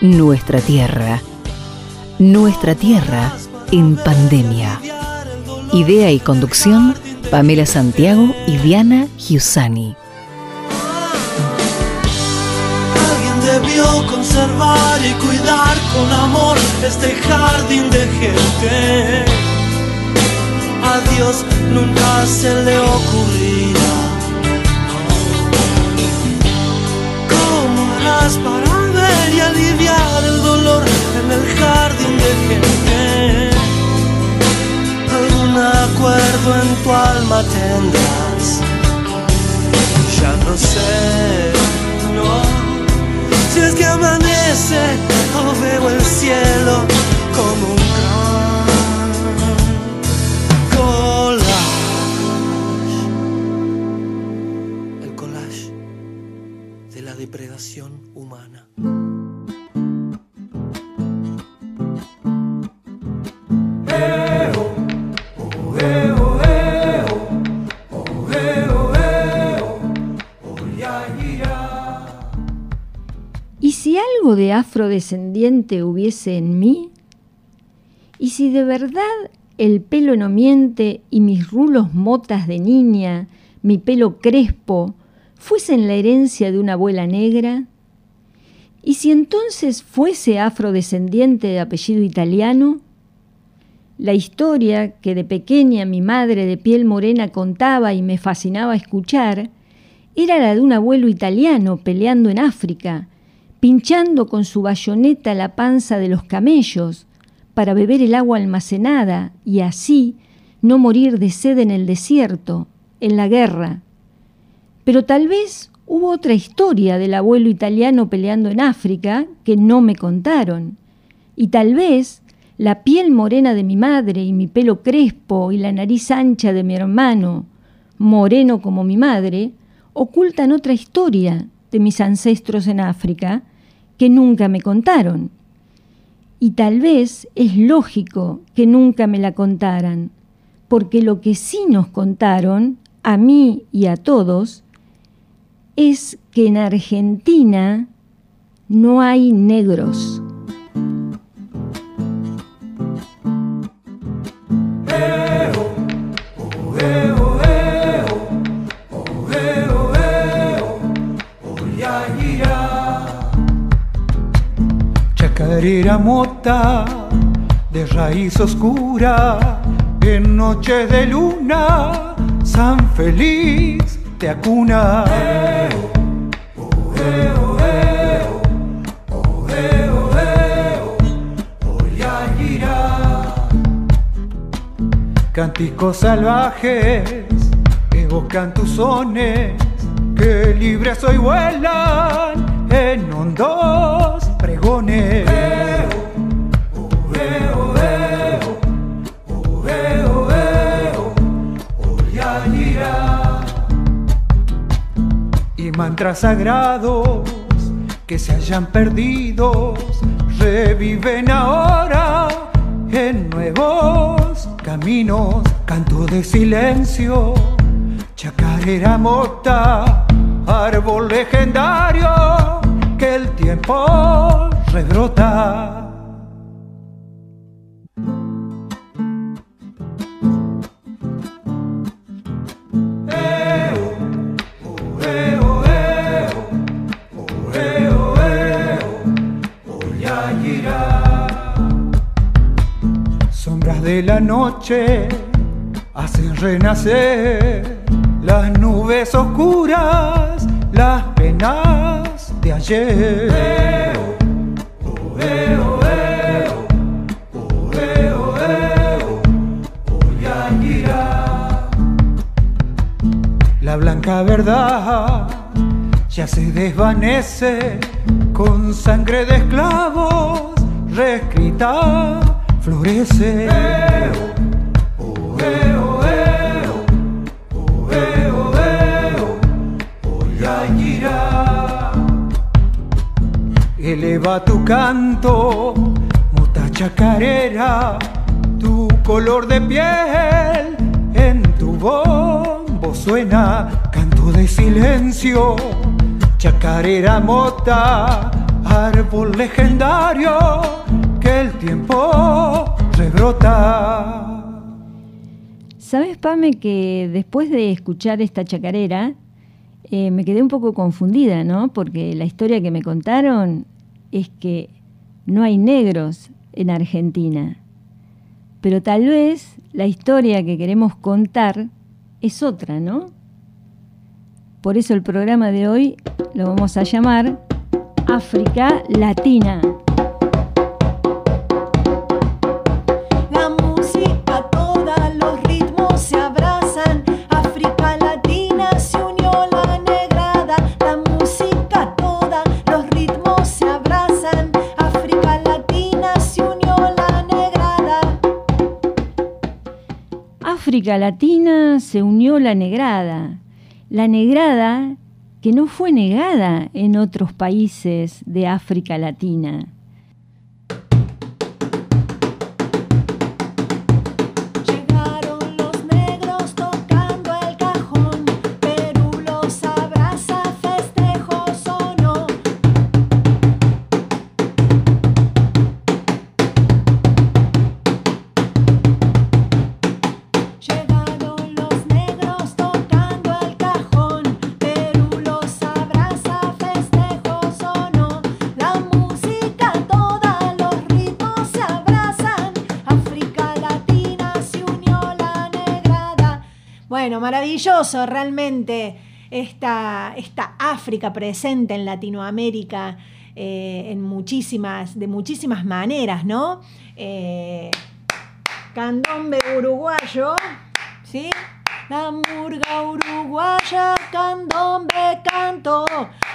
Nuestra tierra. Nuestra tierra en pandemia. Idea y conducción, Pamela Santiago y Diana Giussani. Alguien debió conservar y cuidar con amor este jardín de gente. A Dios nunca se le ocurrirá. ¿Cómo harás para y aliviar el dolor en el jardín de gente? Algún acuerdo en tu alma tendrás. Ya no sé, no. Si es que amanece o veo el cielo como un depredación afrodescendiente hubiese en mí? ¿Y si de verdad el pelo no miente y mis rulos motas de niña, mi pelo crespo, fuesen la herencia de una abuela negra? ¿Y si entonces fuese afrodescendiente de apellido italiano? La historia que de pequeña mi madre de piel morena contaba y me fascinaba escuchar era la de un abuelo italiano peleando en África, pinchando con su bayoneta la panza de los camellos para beber el agua almacenada y así no morir de sed en el desierto, en la guerra. Pero tal vez hubo otra historia del abuelo italiano peleando en África que no me contaron. Y tal vez la piel morena de mi madre y mi pelo crespo y la nariz ancha de mi hermano, moreno como mi madre, ocultan otra historia de mis ancestros en África que nunca me contaron. Y tal vez es lógico que nunca me la contaran, porque lo que sí nos contaron, a mí y a todos, es que en Argentina no hay negros. Chacarera mota de raíz oscura, en noche de luna, San Feliz te acuna. Canticos salvajes evocan tus sones, que libres hoy vuelan en hondos pregones. Y mantras sagrados que se hayan perdido reviven ahora en nuevos caminos. Canto de silencio, chacarera mota, árbol legendario que el tiempo rebrota. La noche hacen renacer las nubes oscuras, las penas de ayer. La blanca verdad ya se desvanece con sangre de esclavos reescrita florece. Eleva tu canto, mota chacarera, tu color de piel en tu bombo suena canto de silencio, chacarera mota, árbol legendario el tiempo rebrota. ¿Sabes, Pame, que después de escuchar esta chacarera, eh, me quedé un poco confundida, ¿no? Porque la historia que me contaron es que no hay negros en Argentina. Pero tal vez la historia que queremos contar es otra, ¿no? Por eso el programa de hoy lo vamos a llamar África Latina. Latina se unió la negrada. La negrada que no fue negada en otros países de África Latina. Maravilloso realmente esta, esta África presente en Latinoamérica eh, en muchísimas, de muchísimas maneras, ¿no? Eh, candombe uruguayo, ¿sí? La murga uruguaya, candombe cantó,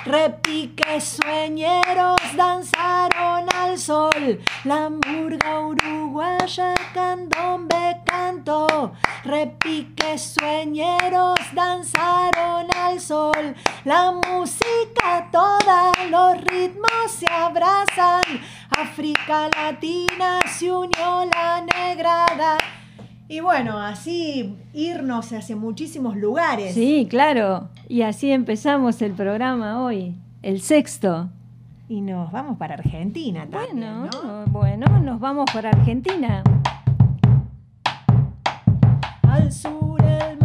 repique sueñeros danzaron al sol. La uruguaya, cantó, repique sueñeros danzaron al sol. La música toda, los ritmos se abrazan. África Latina se unió la negrada. Y bueno, así irnos hacia muchísimos lugares. Sí, claro. Y así empezamos el programa hoy, el sexto. Y nos vamos para Argentina también, Bueno, ¿no? bueno, nos vamos para Argentina. Al sur el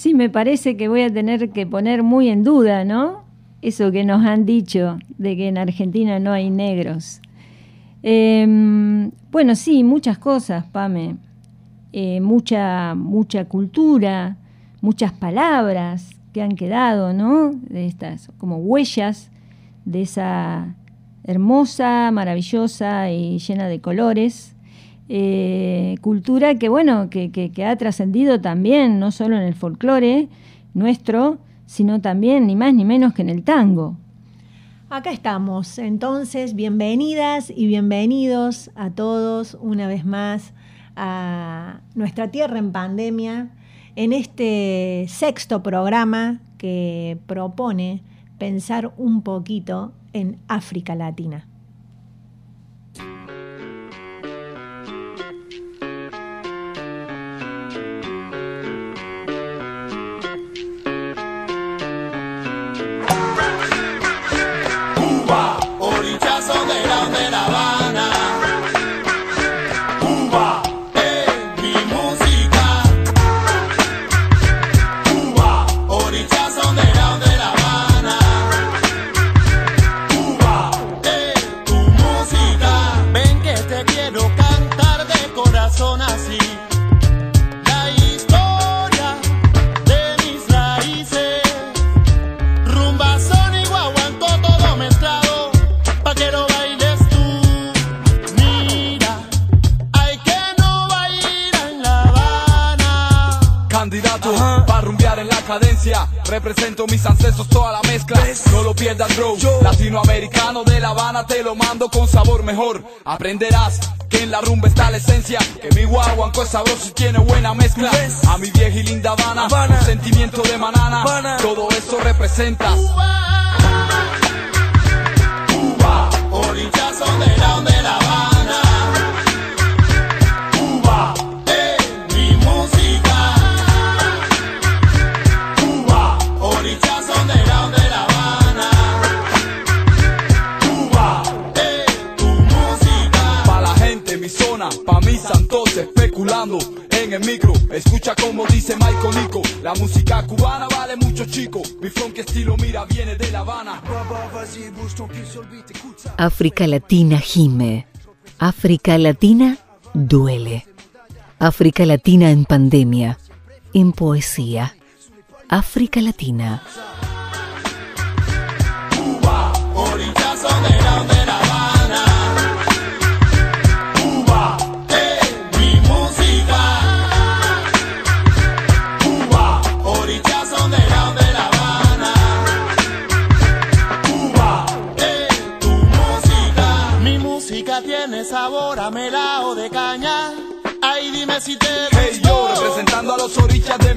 Sí, me parece que voy a tener que poner muy en duda, ¿no? Eso que nos han dicho de que en Argentina no hay negros. Em, bueno, sí, muchas cosas, Pame. Eh, mucha, mucha cultura, muchas palabras que han quedado, ¿no? De estas, como huellas de esa hermosa, maravillosa y llena de colores eh, cultura que, bueno, que, que- que ha trascendido también, no solo en el folclore nuestro, sino también, ni más ni menos que en el tango. Acá estamos, entonces, bienvenidas y bienvenidos a todos una vez más a nuestra tierra en pandemia, en este sexto programa que propone pensar un poquito en África Latina. Represento mis ancestros, toda la mezcla. No lo pierdas, bro. Latinoamericano de La Habana, te lo mando con sabor mejor. Aprenderás que en la rumba está la esencia. Que mi guaguanco es sabroso y tiene buena mezcla. A mi vieja y linda Habana, un sentimiento de manana. Todo eso representa. Cuba, orichas underground de La Habana. El micro. Escucha como dice Michael Nico. La música cubana vale mucho, chico. Mi funk estilo, mira, viene de La Habana. África Latina gime. África Latina duele. África Latina en pandemia. En poesía. África Latina.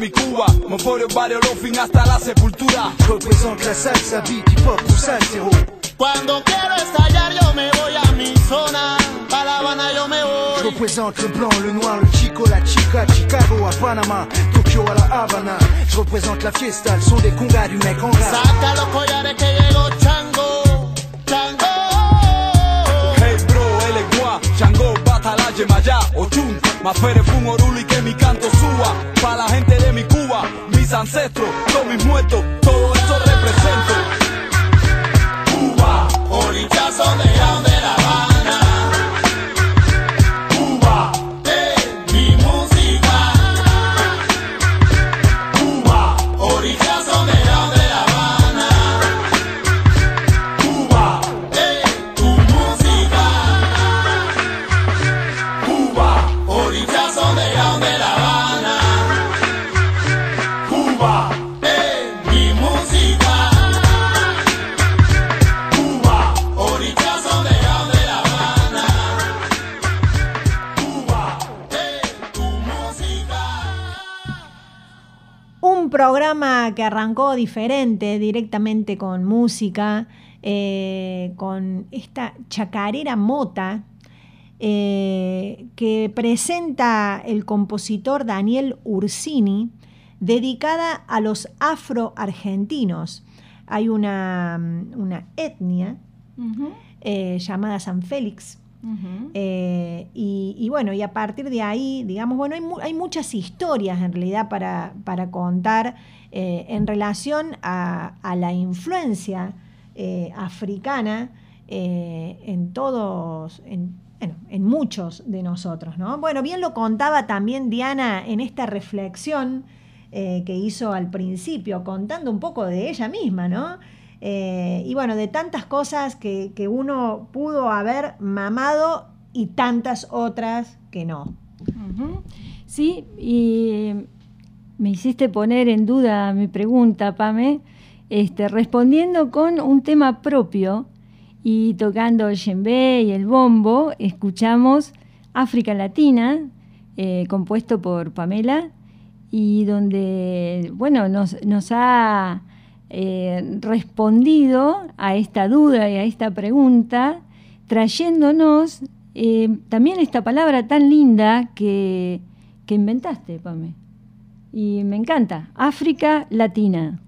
Mi Cuba. Moforio, barrio, fin hasta la sepultura. Je représente la salsa, beat, hip hop, tout ça, zéro. Cuando quiero estallar yo me voy a mi zona. Pa' La Habana yo me Je voy. représente le blanc, le noir, le chico, la chica, Chicago à Panama, Tokyo à la Habana. Je représente la fiesta, le son des congas du mec en rap. Saca los collares que llegó Chango. Chango. Hey bro, él es guá, Chango, Batala, Yemayá, Ochun, Mafere, Fun, Oruli, que mi canto suba. Pa' la gente de mi Cuba, mis ancestros, todos mis muertos, todo eso represento. Cuba, underground de La. Programa que arrancó diferente, directamente con música, eh, con esta chacarera mota eh, que presenta el compositor Daniel Ursini, dedicada a los afroargentinos. Hay una, una etnia eh, llamada San Félix, eh, y, bueno, y a partir de ahí, digamos, bueno, hay, hay muchas historias en realidad para, para contar eh, en relación a, la influencia eh, africana en todos, en, bueno, en muchos de nosotros, ¿no? Bueno, bien lo contaba también Diana en esta reflexión que hizo al principio, contando un poco de ella misma, ¿no? Eh, y bueno, de tantas cosas que, que uno pudo haber mamado y tantas otras que no. Sí, y me hiciste poner en duda mi pregunta, Pame, este, respondiendo con un tema propio y tocando el djembe y el bombo, escuchamos África Latina, eh, compuesto por Pamela, y donde, bueno, nos, nos ha eh, respondido a esta duda y a esta pregunta, trayéndonos eh, también esta palabra tan linda que, que inventaste, Pame. Y me encanta, África Latina.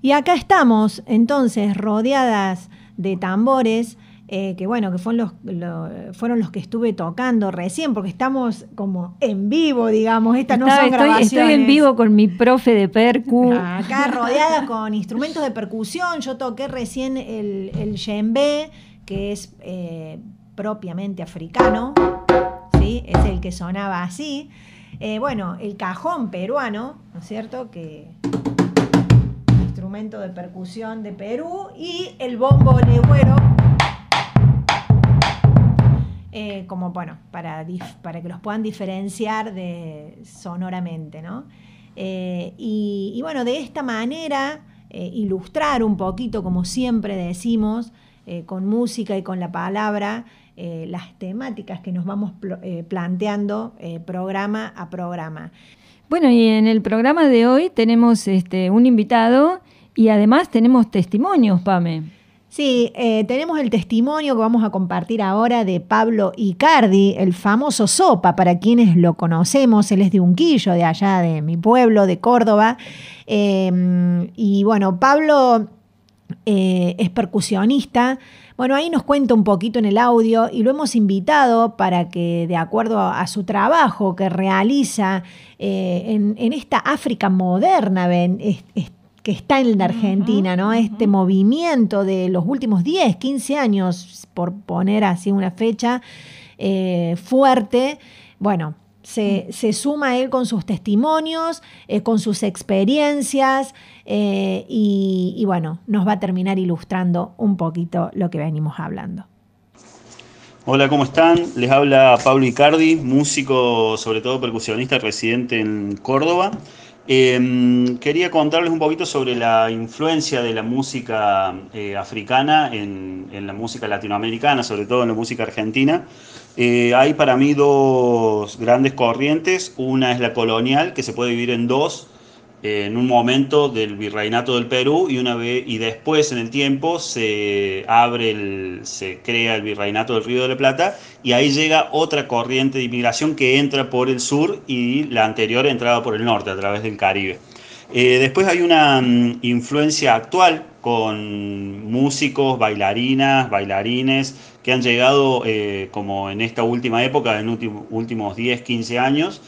Y acá estamos entonces rodeadas de tambores, eh, que bueno, que fueron los, lo- fueron los que estuve tocando recién, porque estamos como en vivo, digamos, estas no son estoy, grabaciones. estoy en vivo con mi profe de percu. Acá rodeada con instrumentos de percusión, yo toqué recién el, el djembe, que es eh, propiamente africano, ¿sí? es el que sonaba así. Eh, bueno, el cajón peruano, ¿no es cierto? Que instrumento de percusión de Perú y el bombo legüero eh, como bueno, para, para que los puedan diferenciar de, sonoramente, ¿no? Eh, y, bueno, de esta manera, eh, ilustrar un poquito, como siempre decimos, con música y con la palabra, las temáticas que nos vamos planteando programa a programa. Bueno, y en el programa de hoy tenemos este, un invitado y además tenemos testimonios, Pame. Sí, eh, tenemos el testimonio que vamos a compartir ahora de Pablo Icardi, el famoso Sopa, para quienes lo conocemos, él es de Unquillo, de allá de mi pueblo, de Córdoba. Em, y bueno, Pablo eh, es percusionista. Bueno, ahí nos cuenta un poquito en el audio y lo hemos invitado para que, de acuerdo a, su trabajo que realiza eh, en, esta África moderna, ven, que está en la Argentina, ¿no? Este movimiento de los últimos 10, 15 años, por poner así una fecha eh, fuerte, bueno, se, suma él con sus testimonios, eh, con sus experiencias eh, y, y bueno, nos va a terminar ilustrando un poquito lo que venimos hablando. Hola, ¿cómo están? Les habla Pablo Icardi, músico, sobre todo percusionista, residente en Córdoba. Em, quería contarles un poquito sobre la influencia de la música eh, africana en, la música latinoamericana, sobre todo en la música argentina. Eh, hay para mí dos grandes corrientes. Una es la colonial, que se puede dividir en dos en un momento del virreinato del Perú y una vez y después en el tiempo se abre el, se crea el virreinato del Río de la Plata y ahí llega otra corriente de inmigración que entra por el sur y la anterior entraba por el norte a través del Caribe. Eh, después hay una mm, influencia actual con músicos, bailarinas, bailarines que han llegado eh, como en esta última época, en los últimos 10, 15 años,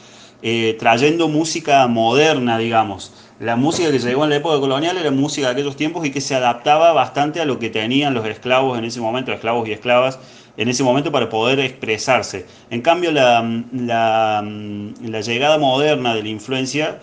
eh, trayendo música moderna, digamos. La música que llegó en la época colonial era música de aquellos tiempos y que se adaptaba bastante a lo que tenían los esclavos en ese momento, esclavos y esclavas en ese momento para poder expresarse. En cambio, la, llegada moderna de la influencia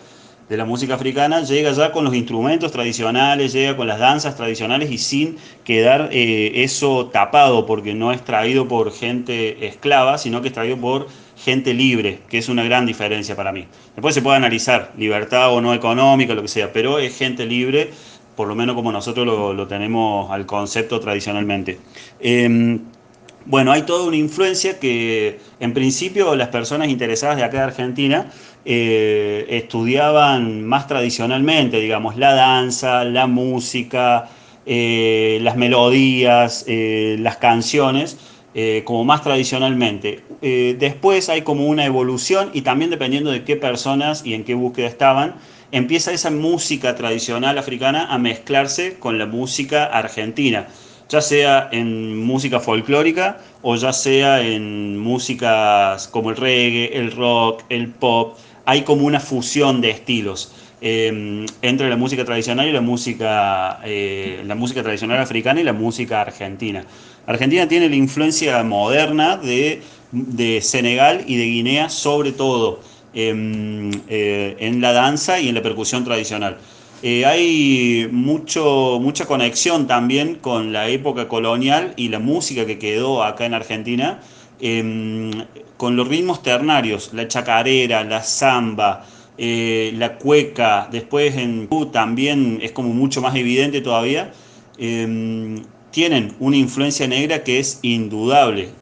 de la música africana llega ya con los instrumentos tradicionales, llega con las danzas tradicionales y sin quedar eh, eso tapado, porque no es traído por gente esclava, sino que es traído por gente libre, que es una gran diferencia para mí. Después se puede analizar libertad o no económica, lo que sea, pero es gente libre, por lo menos como nosotros lo, tenemos al concepto tradicionalmente. Em, bueno, hay toda una influencia que en principio las personas interesadas de acá de Argentina eh, estudiaban más tradicionalmente, digamos, la danza, la música, eh, las melodías, eh, las canciones, como más tradicionalmente. después hay como una evolución y también dependiendo de qué personas y en qué búsqueda estaban, empieza esa música tradicional africana a mezclarse con la música argentina ya sea en música folclórica o ya sea en músicas como el reggae, el rock, el pop. Hay como una fusión de estilos em, entre la música tradicional y la música, eh, la música tradicional africana y la música argentina. Argentina tiene la influencia moderna de, Senegal y de Guinea sobre todo em, eh, en la danza y en la percusión tradicional. Eh, hay mucho, mucha conexión también con la época colonial y la música que quedó acá en Argentina, em, con los ritmos ternarios, la chacarera, la samba, eh, la cueca, después en también es como mucho más evidente todavía, em, tienen una influencia negra que es indudable.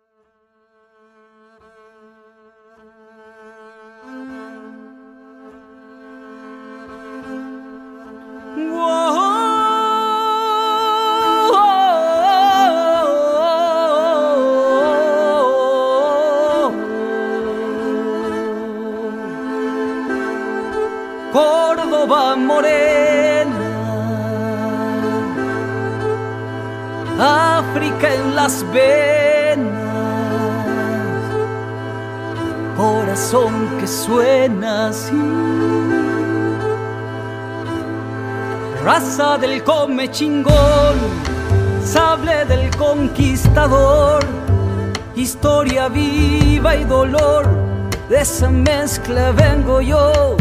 Venas, corazón que suena así. Raza del come chingón, sable del conquistador, historia viva y dolor, de esa mezcla vengo yo,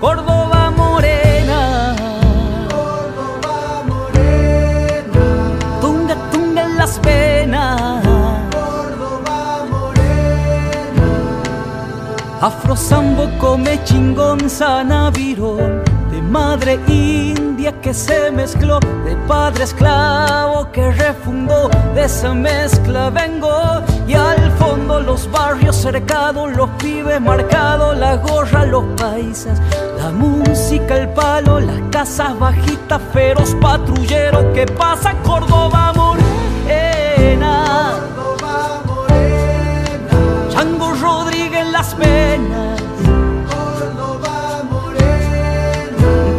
Córdoba morena. Las venas Afro sambo come chingón sanavirón de madre india que se mezcló, de padre esclavo que refundó, de esa mezcla vengo. Y al fondo los barrios cercados, los pibes marcados, la gorra, los paisas, la música, el palo, las casas bajitas, feroz patrullero que pasa Córdoba Rodríguez las penas.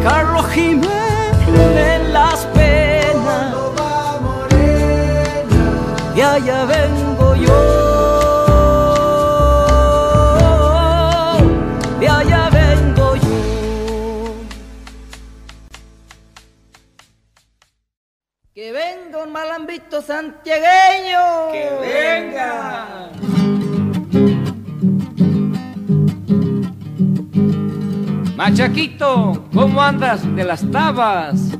Carlos Jiménez en las penas. Y allá vengo yo. Y allá vengo yo. Que venga un malambito santiagueño. Que venga. Machaquito, ¿cómo andas de las tabas?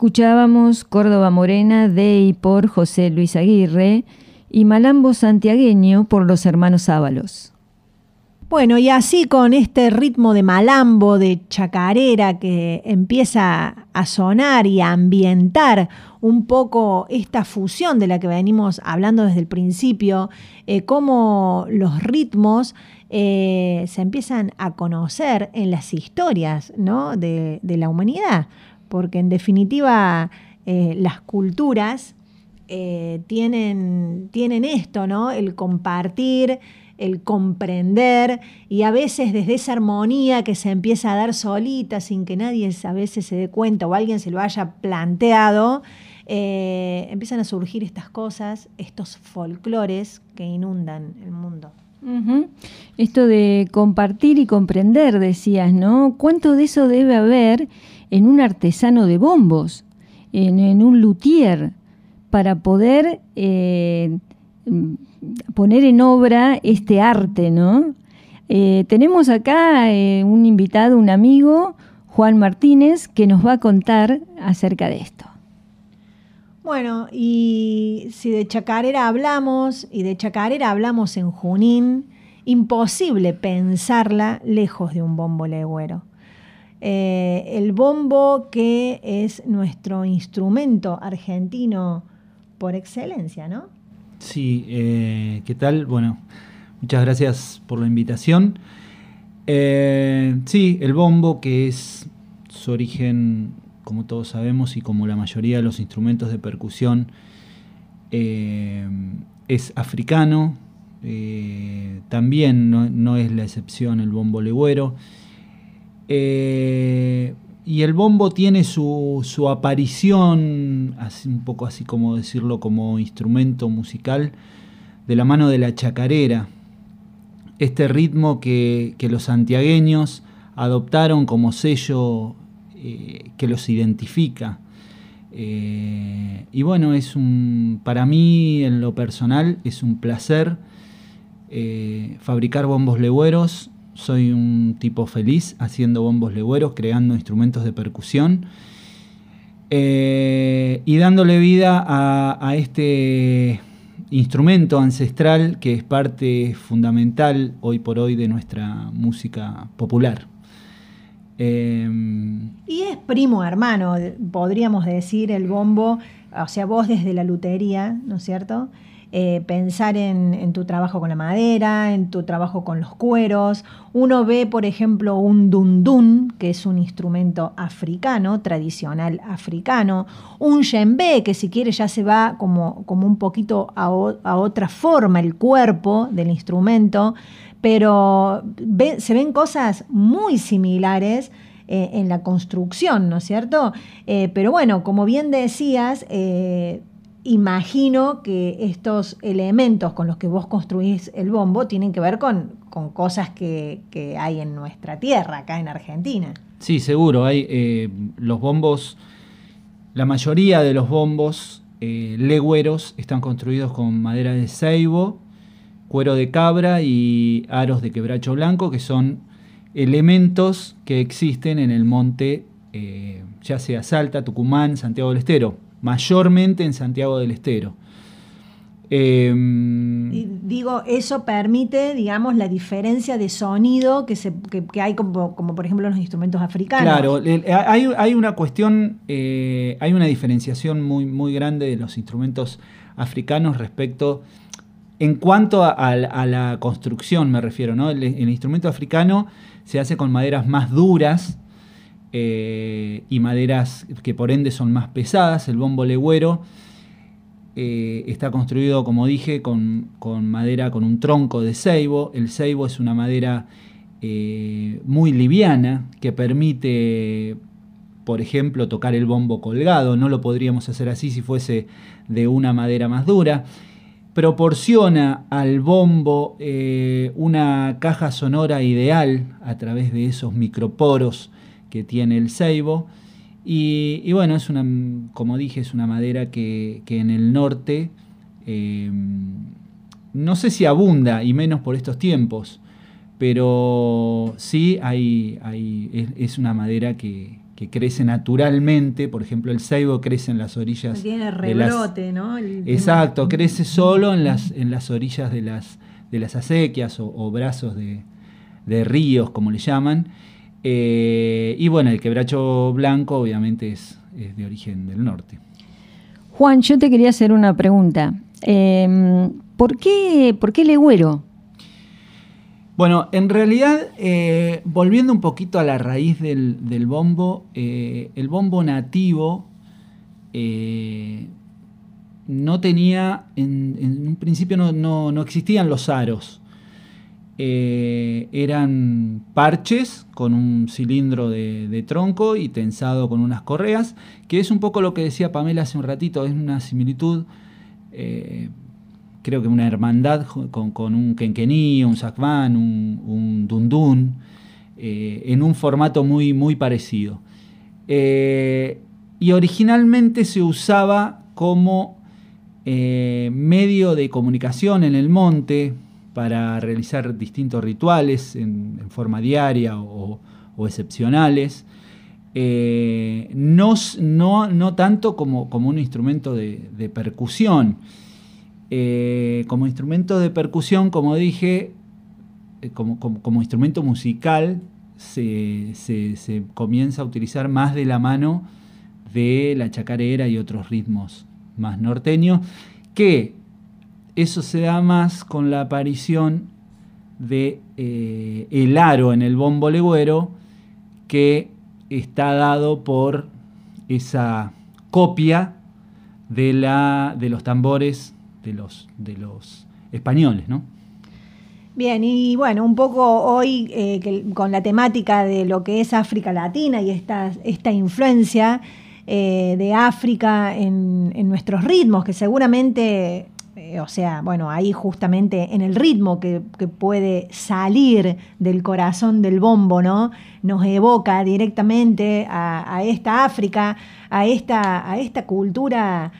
Escuchábamos Córdoba Morena de y por José Luis Aguirre y Malambo Santiagueño por los hermanos Ábalos. Bueno, y así con este ritmo de malambo, de chacarera que empieza a sonar y a ambientar un poco esta fusión de la que venimos hablando desde el principio, eh, cómo los ritmos eh, se empiezan a conocer en las historias ¿no? de, de la humanidad, porque en definitiva eh, las culturas eh, tienen, tienen esto, ¿no? El compartir, el comprender y a veces desde esa armonía que se empieza a dar solita sin que nadie a veces se dé cuenta o alguien se lo haya planteado, eh, empiezan a surgir estas cosas, estos folclores que inundan el mundo. Esto de compartir y comprender, decías, ¿no? ¿Cuánto de eso debe haber en un artesano de bombos, en, un luthier, para poder eh, poner en obra este arte, ¿no? Eh, tenemos acá eh, un invitado, un amigo, Juan Martínez, que nos va a contar acerca de esto. Bueno, y si de chacarera hablamos, y de chacarera hablamos en Junín, imposible pensarla lejos de un bombo legüero. Eh, el bombo que es nuestro instrumento argentino por excelencia, ¿no? Sí, eh, ¿qué tal? Bueno, muchas gracias por la invitación. Eh, sí, el bombo, que es su origen, como todos sabemos, y como la mayoría de los instrumentos de percusión, eh, es africano. eh, también no, es la excepción el bombo legüero. Eh, y el bombo tiene su, su aparición, así, un poco así como decirlo, como instrumento musical, de la mano de la chacarera. este ritmo que, que los santiagueños adoptaron como sello eh, que los identifica. Eh, y bueno, es un, para mí en lo personal es un placer eh, fabricar bombos legüeros. Soy un tipo feliz haciendo bombos legüeros, creando instrumentos de percusión y dándole vida a este instrumento ancestral que es parte fundamental hoy por hoy de nuestra música popular. Em, y es primo hermano, podríamos decir, el bombo, o sea, vos desde la lutería, ¿no es cierto? Eh, pensar en, tu trabajo con la madera, en tu trabajo con los cueros. Uno ve, por ejemplo, un dundun, que es un instrumento africano, tradicional africano, un djembe, que si quiere ya se va como, como un poquito a otra forma el cuerpo del instrumento pero se ven cosas muy similares eh, en la construcción, ¿no es cierto? Eh, pero bueno, como bien decías, eh, imagino que estos elementos con los que vos construís el bombo tienen que ver con, cosas que, hay en nuestra tierra, acá en Argentina. Sí, seguro. Hay los bombos, la mayoría de los bombos legüeros están construidos con madera de ceibo cuero de cabra y aros de quebracho blanco, que son elementos que existen en el monte, eh, ya sea Salta, Tucumán, Santiago del Estero, mayormente en Santiago del Estero. Em, y digo, eso permite, digamos, la diferencia de sonido que, se, hay como, por ejemplo en los instrumentos africanos. Claro, hay, una cuestión, eh, hay una diferenciación muy, muy grande de los instrumentos africanos respecto en cuanto a, la construcción, me refiero, ¿no? El, instrumento africano se hace con maderas más duras eh, y maderas que por ende son más pesadas. El bombo legüero eh, está construido, como dije, con, madera, con un tronco de ceibo. El ceibo es una madera eh, muy liviana que permite, por ejemplo, tocar el bombo colgado. No lo podríamos hacer así si fuese de una madera más dura proporciona al bombo eh, una caja sonora ideal a través de esos microporos que tiene el ceibo. Y, bueno, es una, como dije, es una madera que, en el norte eh, no sé si abunda, y menos por estos tiempos, pero sí hay, hay es una madera que, que crece naturalmente, por ejemplo el ceibo crece en las orillas. Tiene rebrote, ¿no? exacto, crece solo en las, en las orillas de las, de las acequias o, brazos de, ríos, como le llaman. Eh, y bueno, el quebracho blanco obviamente es, de origen del norte. Juan, yo te quería hacer una pregunta. Em, ¿por, qué, ¿Por qué legüero? Bueno, en realidad, eh, volviendo un poquito a la raíz del, bombo, eh, el bombo nativo eh, no tenía, en, un principio no, existían los aros. eran parches con un cilindro de, tronco y tensado con unas correas, que es un poco lo que decía Pamela hace un ratito, es una similitud creo que una hermandad con, un kenquení, un sakvan, un, dundun, eh, en un formato muy, muy parecido. Eh, y originalmente se usaba como eh, medio de comunicación en el monte para realizar distintos rituales en, forma diaria o, excepcionales. no, no, tanto como, como un instrumento de percusión. Eh, como instrumento de percusión, como dije, eh, como, instrumento musical, se, comienza a utilizar más de la mano de la chacarera y otros ritmos más norteños, que eso se da más con la aparición de eh, el aro en el bombo legüero, que está dado por esa copia de, la, de los tambores de los, de los españoles, ¿no? Bien, y bueno, un poco hoy eh, con la temática de lo que es África Latina y esta, esta influencia eh, de África en, nuestros ritmos, que seguramente o sea, bueno, ahí justamente en el ritmo que, que, puede salir del corazón del bombo, ¿no? Nos evoca directamente a, a esta África, a esta, a esta cultura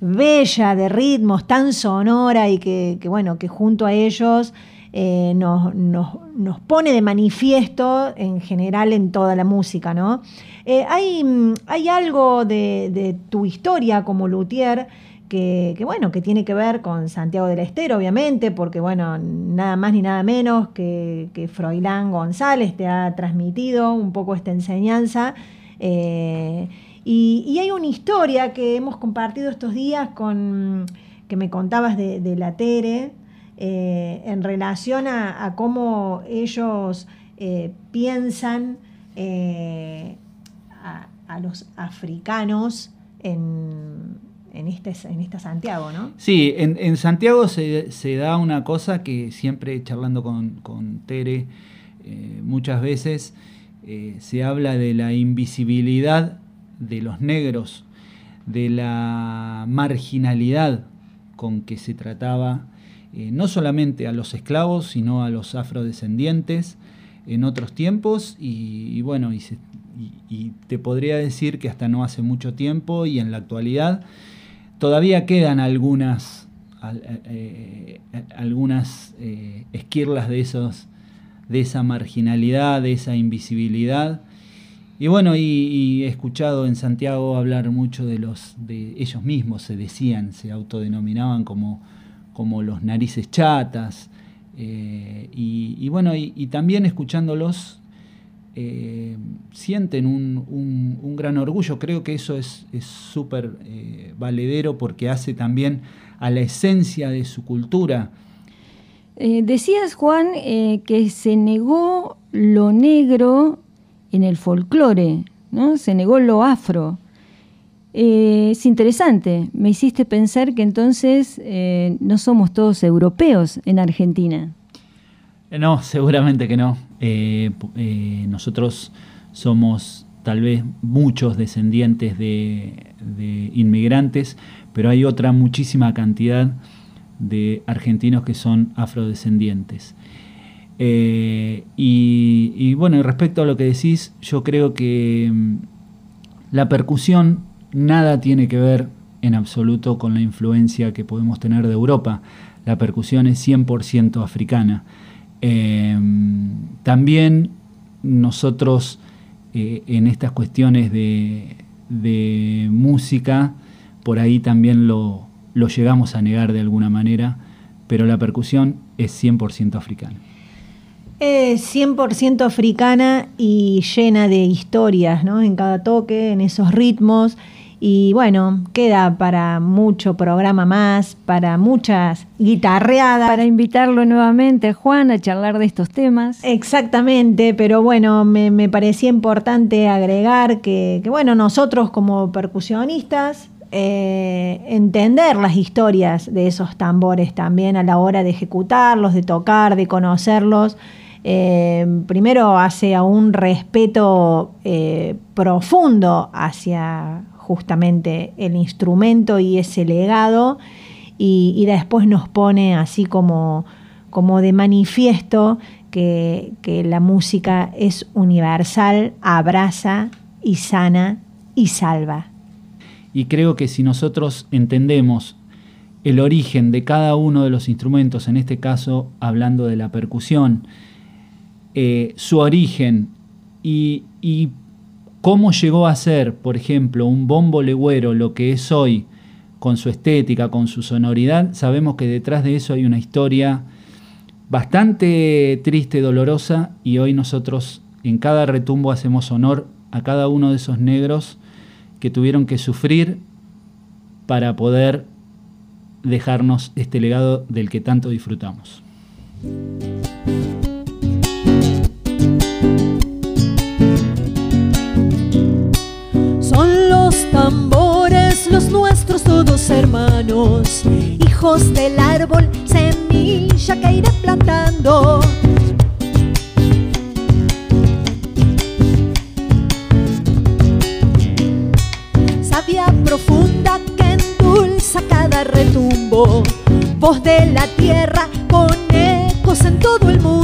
bella de ritmos, tan sonora y que, bueno, que junto a ellos eh, nos, nos, nos, pone de manifiesto en general en toda la música, ¿no? Eh, hay, hay, algo de, tu historia como luthier que, que, bueno, que tiene que ver con Santiago del Estero, obviamente, porque bueno, nada más ni nada menos que, que Froilán González te ha transmitido un poco esta enseñanza. Eh, y, hay una historia que hemos compartido estos días con que me contabas de, de la Tere, eh, en relación a, a, cómo ellos eh, piensan eh, a, a, los africanos en, en, este, en esta Santiago, ¿no? Sí, en, en Santiago se, se, da una cosa que siempre charlando con, con Tere, muchas veces se habla de la invisibilidad de los negros, de la marginalidad con que se trataba eh, no solamente a los esclavos, sino a los afrodescendientes en otros tiempos y, bueno, y, te podría decir que hasta no hace mucho tiempo y en la actualidad todavía quedan algunas, eh, eh, algunas esquirlas de, esos, de esa marginalidad, de esa invisibilidad. Y bueno, y, he escuchado en Santiago hablar mucho de los, de ellos mismos se decían, se autodenominaban como como los narices chatas, eh, y, bueno, y, también escuchándolos eh, sienten un, un, gran orgullo, creo que eso es súper eh, valedero porque hace también a la esencia de su cultura. Eh, decías, Juan, que se negó lo negro en el folclore, ¿no? se negó lo afro. Eh, es interesante, me hiciste pensar que entonces eh, no somos todos europeos en Argentina. No, seguramente que no. Eh, eh, nosotros somos tal vez muchos descendientes de, de, inmigrantes, pero hay otra muchísima cantidad de argentinos que son afrodescendientes. Eh, y, bueno, respecto a lo que decís, yo creo que mm, la percusión nada tiene que ver en absoluto con la influencia que podemos tener de Europa. La percusión es 100% africana. Eh, también nosotros eh, en estas cuestiones de, de, música, por ahí también lo, lo llegamos a negar de alguna manera, pero la percusión es 100% africana. Es 100% africana y llena de historias, ¿no? En cada toque, en esos ritmos. Y bueno, queda para mucho programa más, para muchas guitarreadas. Para invitarlo nuevamente, Juan, a charlar de estos temas. Exactamente, pero bueno, me, me parecía importante agregar que, que, bueno, nosotros como percusionistas, eh, entender las historias de esos tambores también a la hora de ejecutarlos, de tocar, de conocerlos. Eh, primero hace un respeto profundo hacia justamente el instrumento y ese legado y, y después nos pone así como, como de manifiesto que, que, la música es universal, abraza y sana y salva. Y creo que si nosotros entendemos el origen de cada uno de los instrumentos, en este caso hablando de la percusión, eh, su origen y, y cómo llegó a ser, por ejemplo, un bombo legüero lo que es hoy, con su estética, con su sonoridad, sabemos que detrás de eso hay una historia bastante triste, dolorosa, y hoy nosotros en cada retumbo hacemos honor a cada uno de esos negros que tuvieron que sufrir para poder dejarnos este legado del que tanto disfrutamos. Nuestros todos hermanos, hijos del árbol, semilla que iré plantando. Sabia profunda que endulza cada retumbo, voz de la tierra con ecos en todo el mundo.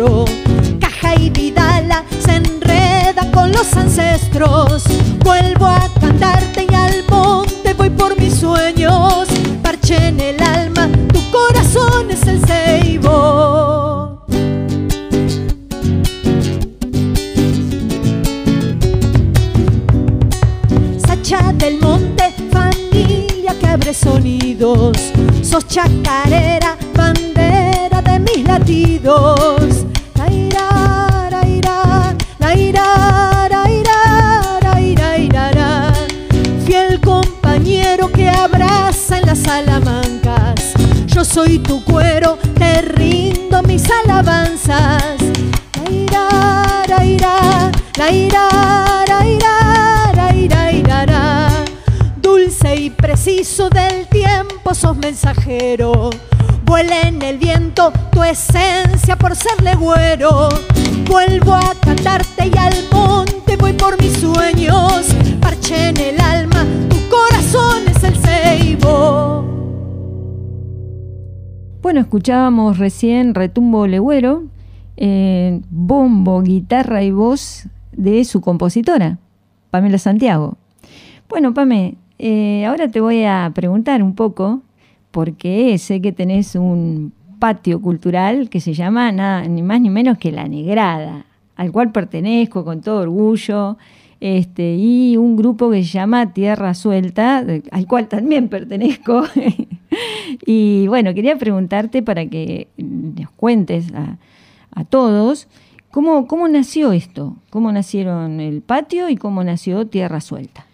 Caja y vidala se enreda con los ancestros. Vuelvo a cantarte y al monte voy por mis sueños. Parche en el alma, tu corazón es el ceibo. Sacha del monte, familia que abre sonidos. Sos chacarera, Bueno, escuchábamos recién Retumbo Legüero, eh, bombo, guitarra y voz de su compositora, Pamela Santiago. Bueno, Pame, eh, ahora te voy a preguntar un poco, porque sé que tenés un patio cultural que se llama nada, ni más ni menos que La Negrada, al cual pertenezco con todo orgullo, este, y un grupo que se llama Tierra Suelta, al cual también pertenezco. y bueno, quería preguntarte para que nos cuentes a, todos cómo, cómo nació esto, cómo nacieron el patio y cómo nació Tierra Suelta.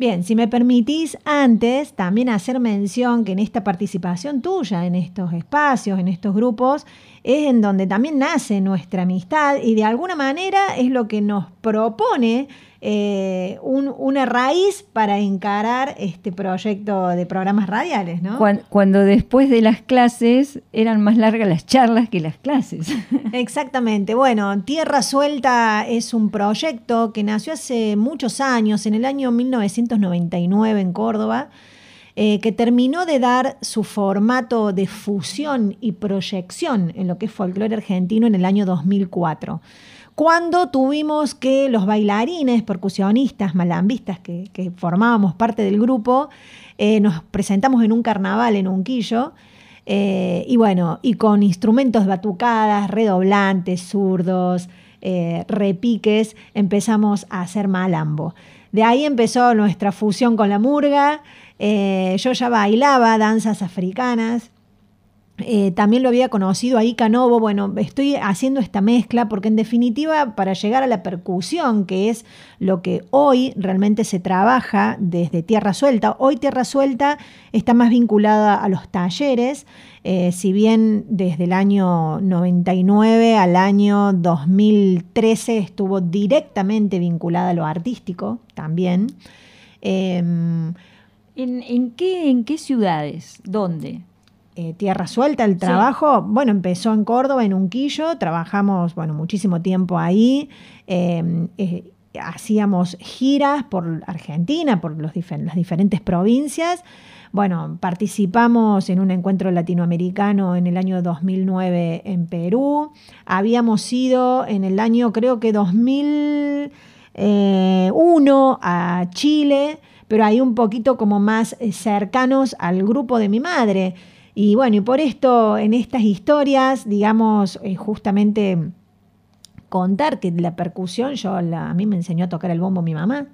Bien, si me permitís antes también hacer mención que en esta participación tuya, en estos espacios, en estos grupos, es en donde también nace nuestra amistad y de alguna manera es lo que nos propone eh, un- una raíz para encarar este proyecto de programas radiales, ¿no? Cuan- Cuando, después de las clases eran más largas las charlas que las clases. Exactamente. Bueno, Tierra Suelta es un proyecto que nació hace muchos años, en el año 1999 en Córdoba, eh, que terminó de dar su formato de fusión y proyección en lo que es folclore argentino en el año 2004. Cuando tuvimos que los bailarines, percusionistas, malambistas que, formábamos parte del grupo, eh, nos presentamos en un carnaval en Unquillo eh, y bueno, y con instrumentos batucadas, redoblantes, zurdos, eh, repiques, empezamos a hacer malambo. De ahí empezó nuestra fusión con la murga. eh, yo ya bailaba danzas africanas. Eh, también lo había conocido ahí Canovo. Bueno, estoy haciendo esta mezcla porque en definitiva para llegar a la percusión, que es lo que hoy realmente se trabaja desde Tierra Suelta, hoy Tierra Suelta está más vinculada a los talleres, eh, si bien desde el año 99 al año 2013 estuvo directamente vinculada a lo artístico también. Em, ¿En, en qué, ¿En qué ciudades? ¿Dónde? Eh, Tierra Suelta, el trabajo, bueno, empezó en Córdoba, en Unquillo, trabajamos, bueno, muchísimo tiempo ahí, eh, eh, hacíamos giras por Argentina, por los difer- las diferentes provincias, bueno, participamos en un encuentro latinoamericano en el año 2009 en Perú, habíamos ido en el año, creo que 2001 a Chile, pero ahí un poquito como más eh, cercanos al grupo de mi madre. Y bueno, y por esto en estas historias, digamos, eh, justamente contar que la percusión, yo a mí me enseñó a tocar el bombo mi mamá.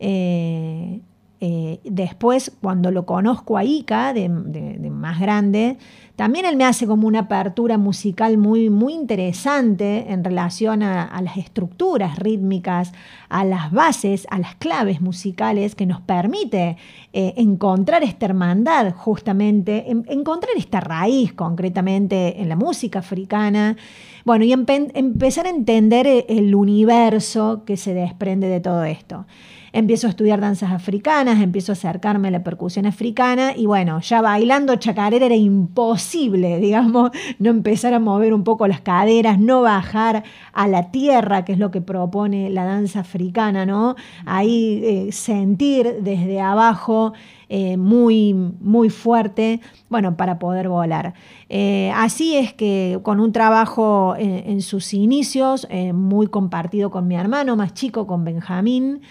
Eh, eh, después, cuando lo conozco a Ica, de, más grande, también él me hace como una apertura musical muy, muy interesante en relación a, las estructuras rítmicas, a las bases, a las claves musicales que nos permite eh, encontrar esta hermandad, justamente, en- encontrar esta raíz concretamente en la música africana. Bueno, y empe- empezar a entender eh, el universo que se desprende de todo esto. Empiezo a estudiar danzas africanas, empiezo a acercarme a la percusión africana y bueno, ya bailando chacarera era imposible, digamos, no empezar a mover un poco las caderas, no bajar a la tierra, que es lo que propone la danza africana, ¿no? Ahí eh, sentir desde abajo eh, muy, muy fuerte, bueno, para poder volar. Eh, así es que con un trabajo en, sus inicios, muy compartido con mi hermano más chico, con Benjamín,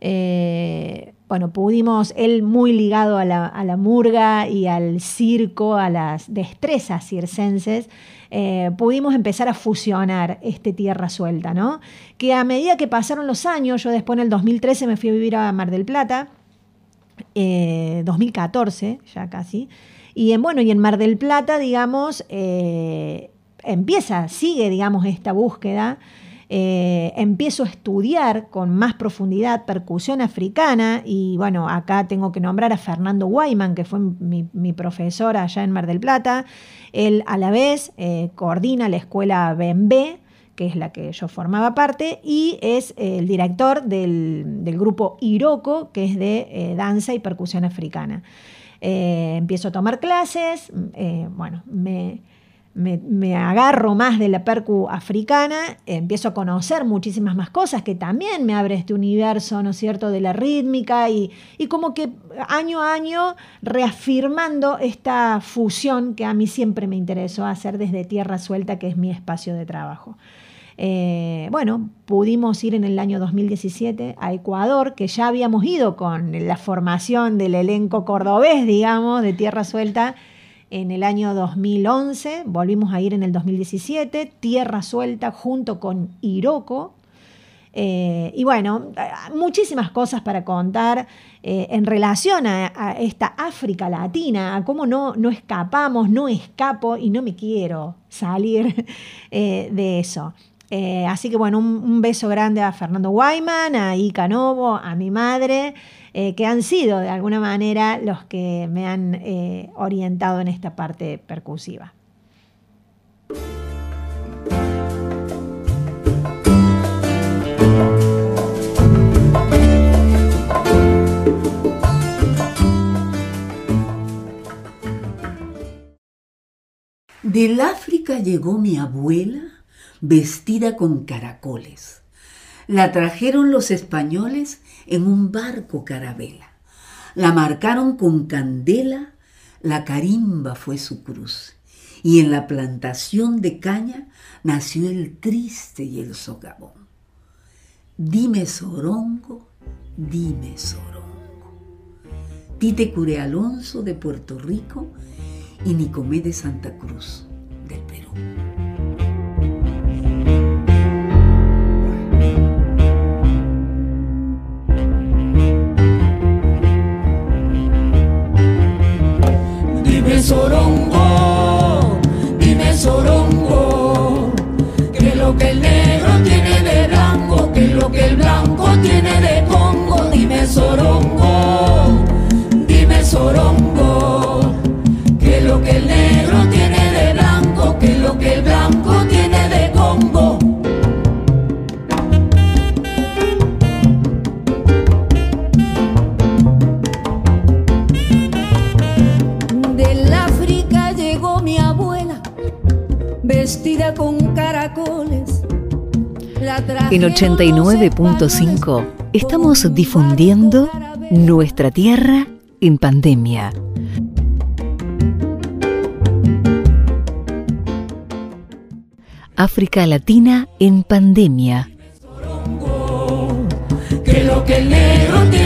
bueno, pudimos, él muy ligado a la, murga y al circo, a las destrezas circenses, pudimos empezar a fusionar este Tierra Suelta, ¿no? Que a medida que pasaron los años, yo después en el 2013 me fui a vivir a Mar del Plata, 2014 eh, ya casi. Y en, bueno, y en Mar del Plata, digamos, eh, empieza, sigue, digamos, esta búsqueda. Eh, empiezo a estudiar con más profundidad percusión africana y bueno, acá tengo que nombrar a Fernando Guayman, que fue mi, mi profesor allá en Mar del Plata. Él a la vez coordina la escuela BMB, que es la que yo formaba parte, y es eh, el director del, grupo Iroko, que es de eh, danza y percusión africana. Eh, empiezo a tomar clases, bueno, me, agarro más de la percu africana, empiezo a conocer muchísimas más cosas que también me abre este universo, ¿no es cierto?, de la rítmica y, y como que año a año reafirmando esta fusión que a mí siempre me interesó hacer desde Tierra Suelta, que es mi espacio de trabajo. Eh, bueno, pudimos ir en el año 2017 a Ecuador, que ya habíamos ido con la formación del elenco cordobés, digamos, de Tierra Suelta en el año 2011, volvimos a ir en el 2017, Tierra Suelta junto con Iroko. Eh, y bueno, muchísimas cosas para contar eh, en relación a, esta África Latina, a cómo no, no escapamos, no escapo y no me quiero salir de eso. Eh, así que bueno, un, beso grande a Fernando Guayman, a Ica Novo, a mi madre, eh, que han sido de alguna manera los que me han eh, orientado en esta parte percusiva. Del África llegó mi abuela vestida con caracoles. La trajeron los españoles en un barco carabela. La marcaron con candela, la carimba fue su cruz. Y en la plantación de caña nació el triste y el socavón. Dime sorongo, dime sorongo. Tite Cure Alonso de Puerto Rico y Nicomé de Santa Cruz En 89.5 estamos difundiendo nuestra tierra en pandemia. África Latina en pandemia. Que el negro tiene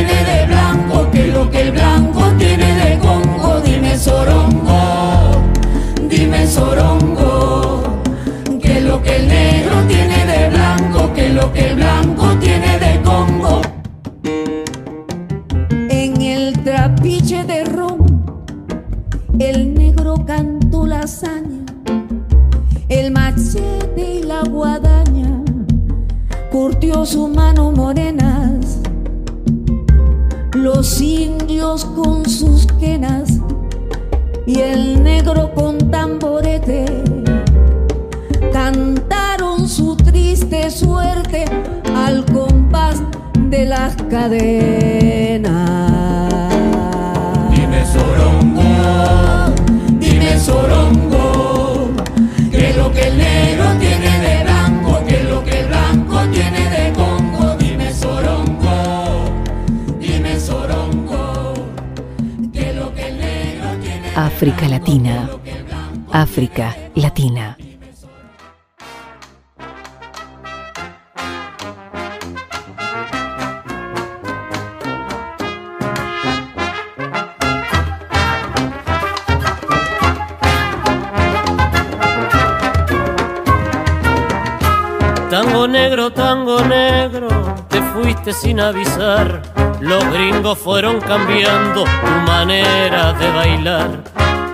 de las cadenas. Dime sorongo, dime sorongo, que lo que el negro tiene de blanco, que lo que el blanco tiene de congo. Dime sorongo, dime sorongo, que lo que el negro tiene de África Latina. África Latina. Negro, tango negro, te fuiste sin avisar. Los gringos fueron cambiando tu manera de bailar.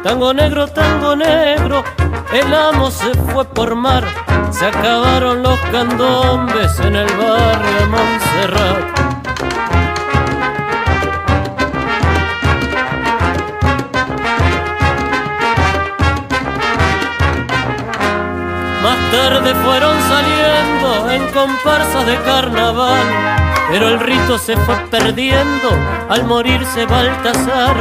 Tango negro, tango negro, el amo se fue por mar. Se acabaron los candombes en el barrio Montserrat. Tarde fueron saliendo en comparsas de carnaval, pero el rito se fue perdiendo al morirse Baltasar.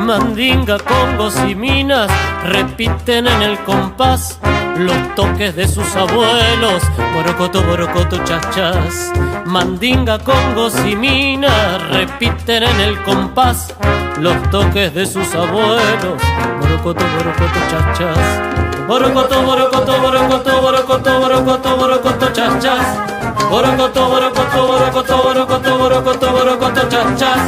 Mandinga, congos y minas repiten en el compás los toques de sus abuelos. Borocoto, borocoto, chachas. Mandinga, congos y minas repiten en el compás los toques de sus abuelos. Borocoto, borocoto, chachas. Borocoto, borocoto, borocoto, borocoto, borocoto, borocoto, chachas. Borocoto, borocoto, borocoto, borocoto, borocoto, borocoto, chachas.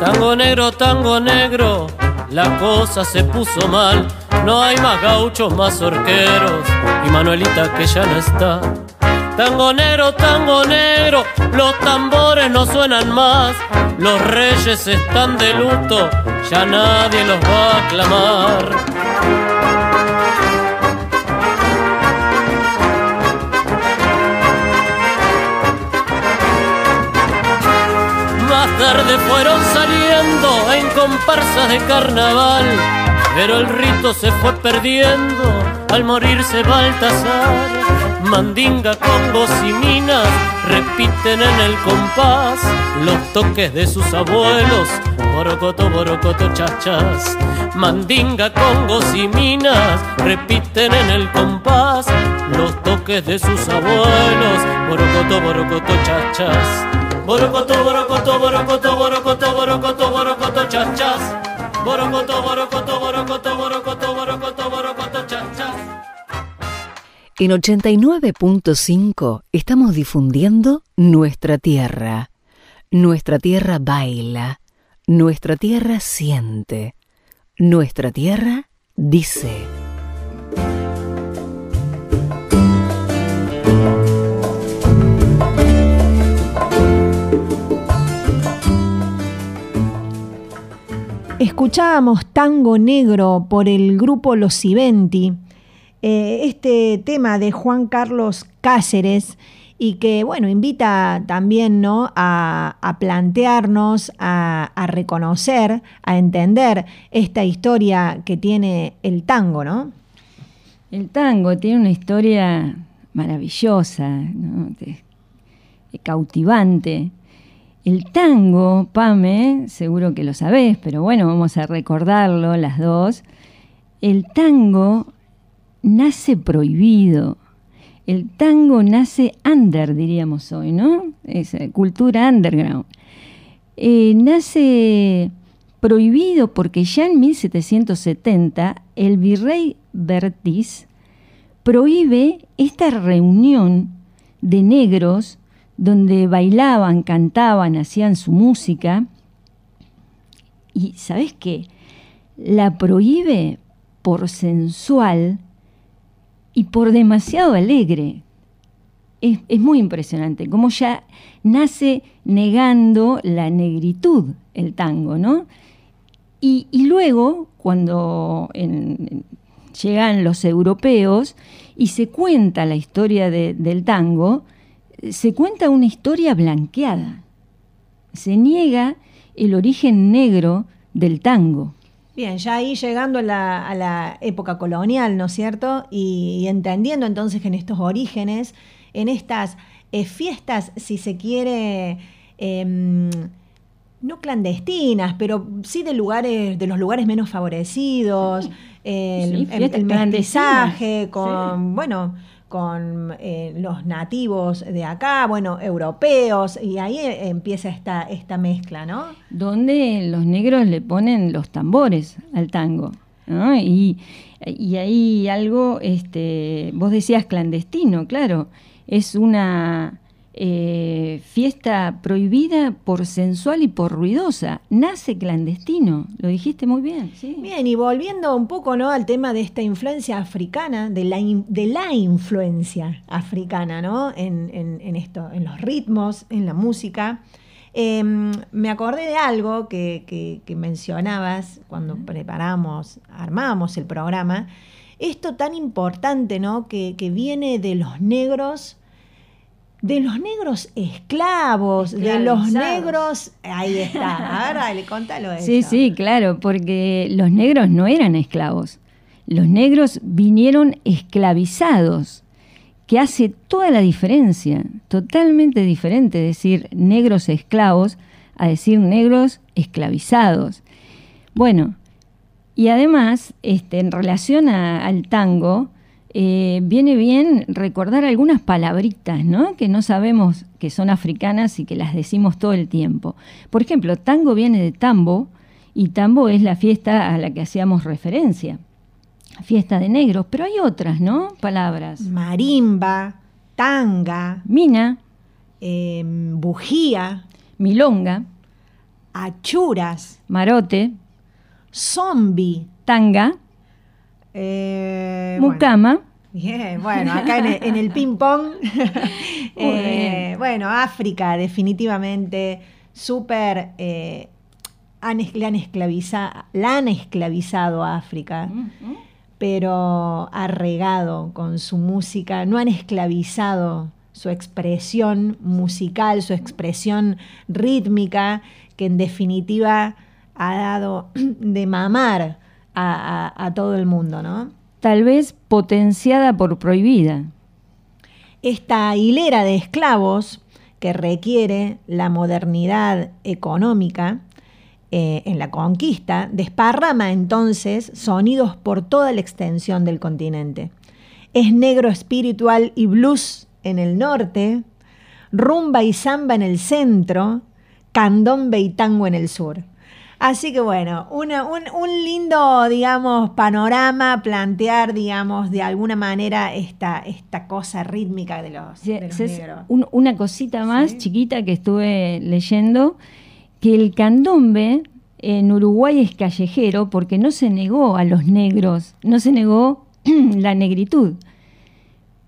Tango negro, tango negro, la cosa se puso mal. No hay más gauchos, más orqueros y Manuelita que ya no está. Tango negro, tango negro, los tambores no suenan más. Los reyes están de luto, ya nadie los va a aclamar. Más tarde fueron saliendo en comparsas de carnaval, pero el rito se fue perdiendo al morirse Baltasar. Mandinga, congos y minas repiten en el compás los toques de sus abuelos. Borocoto, borocoto, chachas. Mandinga, congos y minas repiten en el compás los toques de sus abuelos. Borocoto, borocoto, chachas. Borocoto, borocoto, borocoto, borocoto, borocoto, borocoto, chachas. Borocoto, borocoto, borocoto, borocoto, borocoto, borocoto, chachas. En 89.5 estamos difundiendo nuestra tierra. Nuestra tierra baila. Nuestra tierra siente. Nuestra tierra dice. Escuchábamos Tango Negro por el grupo Los Iventi, eh, este tema de Juan Carlos Cáceres y que, bueno, invita también ¿no? a, plantearnos, a, reconocer, a entender esta historia que tiene el tango, ¿no? El tango tiene una historia maravillosa, ¿no? Cautivante. El tango, Pame, seguro que lo sabés, pero bueno, vamos a recordarlo las dos. El tango nace prohibido. El tango nace under, diríamos hoy, ¿no? Es eh, cultura underground. Eh, nace prohibido porque ya en 1770 el virrey Bertis prohíbe esta reunión de negros donde bailaban, cantaban, hacían su música. Y ¿sabes qué? La prohíbe por sensual y por demasiado alegre. Es, muy impresionante, como ya nace negando la negritud el tango, ¿no? Y, luego, cuando llegan los europeos y se cuenta la historia de- del tango, se cuenta una historia blanqueada. Se niega el origen negro del tango. Bien, ya ahí llegando a la, a la época colonial, ¿no es cierto? Y, y entendiendo entonces que en estos orígenes, en estas eh, fiestas, si se quiere, em, no clandestinas, pero sí de lugares, de los lugares menos favorecidos, el, Sí, el- fiestas el mestizaje clandestinas, con, bueno, con eh, los nativos de acá, bueno, europeos, y ahí eh, empieza esta, esta mezcla, ¿no? donde los negros le ponen los tambores al tango. ¿no? Y, y ahí algo, este, vos decías clandestino, claro, es una eh, fiesta prohibida por sensual y por ruidosa. Nace clandestino, lo dijiste muy bien. Sí. Bien, y volviendo un poco ¿no? al tema de esta influencia africana, de la, in- de la influencia africana, ¿no? En, en- en esto, en los ritmos, en la música. Eh, me acordé de algo que, que- que mencionabas cuando preparamos, armamos el programa. Esto tan importante, ¿no? Que, que viene de los negros, de los negros esclavos, de los negros. Ahí está. A ver, dale, contalo eso. Sí, sí, claro, porque los negros no eran esclavos. Los negros vinieron esclavizados, que hace toda la diferencia. Totalmente diferente decir negros esclavos a decir negros esclavizados. Bueno, y además, este, en relación a- al tango, eh, viene bien recordar algunas palabritas, ¿no? Que no sabemos que son africanas y que las decimos todo el tiempo. Por ejemplo, tango viene de tambo y tambo es la fiesta a la que hacíamos referencia. Fiesta de negros, pero hay otras, ¿no? Palabras. Marimba, tanga, Mina, em, bujía, milonga, achuras, marote, zombie, tanga, eh, bueno. Bien, bueno, acá en el, en el ping-pong. eh, bueno, África, definitivamente, súper. eh, han le la han esclavizado a África, pero ha regado con su música, no han esclavizado su expresión musical, su expresión rítmica, que en definitiva ha dado de mamar a, todo el mundo, ¿no? Tal vez potenciada por prohibida. esta hilera de esclavos que requiere la modernidad económica eh, en la conquista, desparrama entonces sonidos por toda la extensión del continente. Es negro espiritual y blues en el norte, rumba y samba en el centro, candombe y tango en el sur. Así que bueno, una- un, un lindo, digamos, panorama, plantear, digamos, de alguna manera esta, esta cosa rítmica de los, de los Cés, negros. un- una cosita más chiquita que estuve leyendo, que el candombe en Uruguay es callejero porque no se negó a los negros, no se negó la negritud.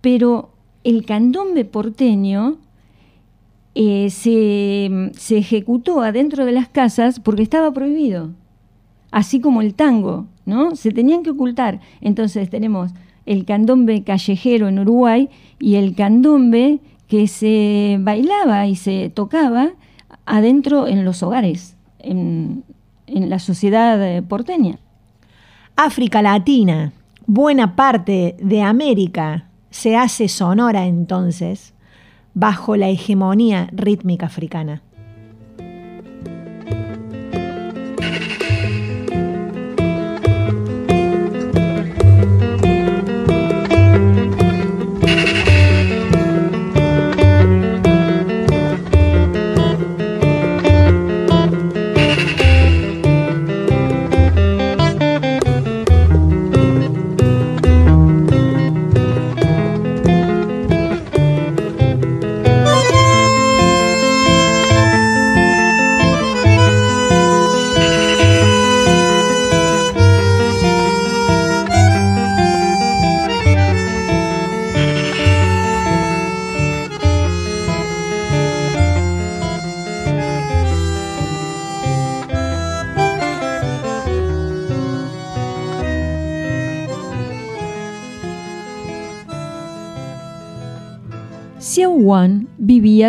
Pero el candombe porteño eh, se, ejecutó adentro de las casas porque estaba prohibido, así como el tango, ¿no? Se tenían que ocultar. Entonces tenemos el candombe callejero en Uruguay y el candombe que se bailaba y se tocaba adentro en los hogares, en, en la sociedad eh, porteña. África Latina, buena parte de América, se hace sonora entonces bajo la hegemonía rítmica africana.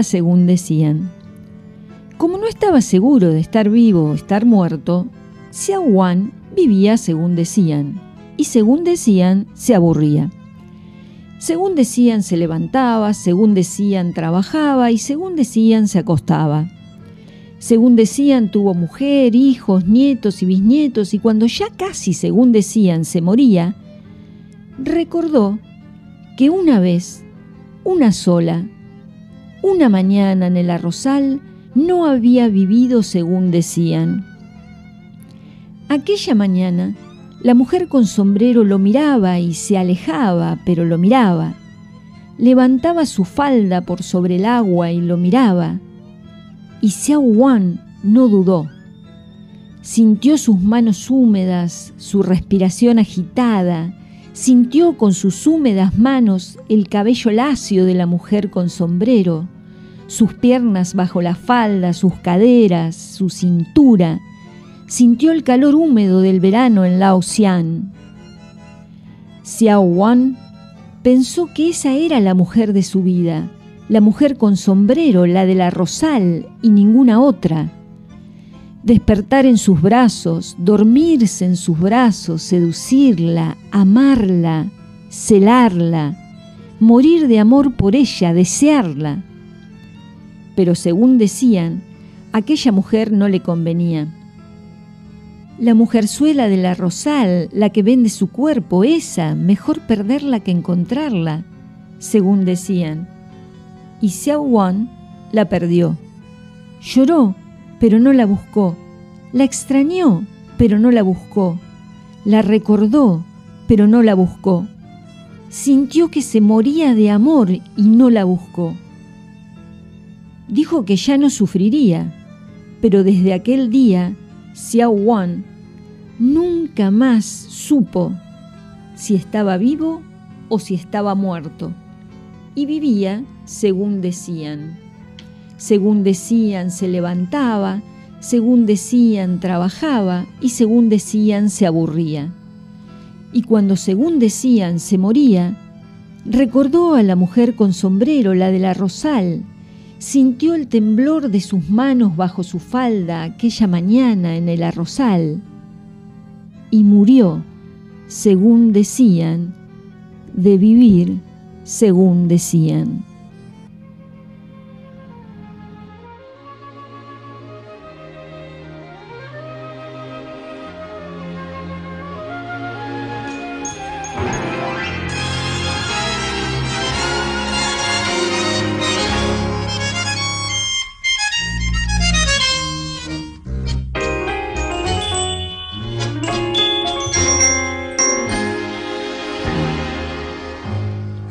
Según decían. Como no estaba seguro de estar vivo o estar muerto, Xiao vivía según decían, y según decían, se aburría. Según decían, se levantaba, según decían, trabajaba, y según decían, se acostaba. Según decían, tuvo mujer, hijos, nietos y bisnietos, y cuando ya casi, según decían, se moría, recordó que una vez, una sola, una mañana en el arrozal, no había vivido según decían. Aquella mañana, la mujer con sombrero lo miraba y se alejaba, pero lo miraba. Levantaba su falda por sobre el agua y lo miraba. Y Xiao Wan no dudó. Sintió sus manos húmedas, su respiración agitada, sintió con sus húmedas manos el cabello lacio de la mujer con sombrero, sus piernas bajo la falda, sus caderas, su cintura. Sintió el calor húmedo del verano en Laoxian. Xiao Wan pensó que esa era la mujer de su vida, la mujer con sombrero, la de la rosal y ninguna otra. Despertar en sus brazos, dormirse en sus brazos, seducirla, amarla, celarla, morir de amor por ella, desearla pero según decían, aquella mujer no le convenía. La mujerzuela de la Rosal, la que vende su cuerpo, esa, mejor perderla que encontrarla, según decían. Y Xiao Wan la perdió. Lloró, pero no la buscó. La extrañó, pero no la buscó. La recordó, pero no la buscó. Sintió que se moría de amor y no la buscó dijo que ya no sufriría, pero desde aquel día Xiao Wan nunca más supo si estaba vivo o si estaba muerto, y vivía según decían. Según decían se levantaba, según decían trabajaba y según decían se aburría. Y cuando según decían se moría, recordó a la mujer con sombrero, la de la Rosal, sintió el temblor de sus manos bajo su falda aquella mañana en el arrozal y murió, según decían, de vivir según decían.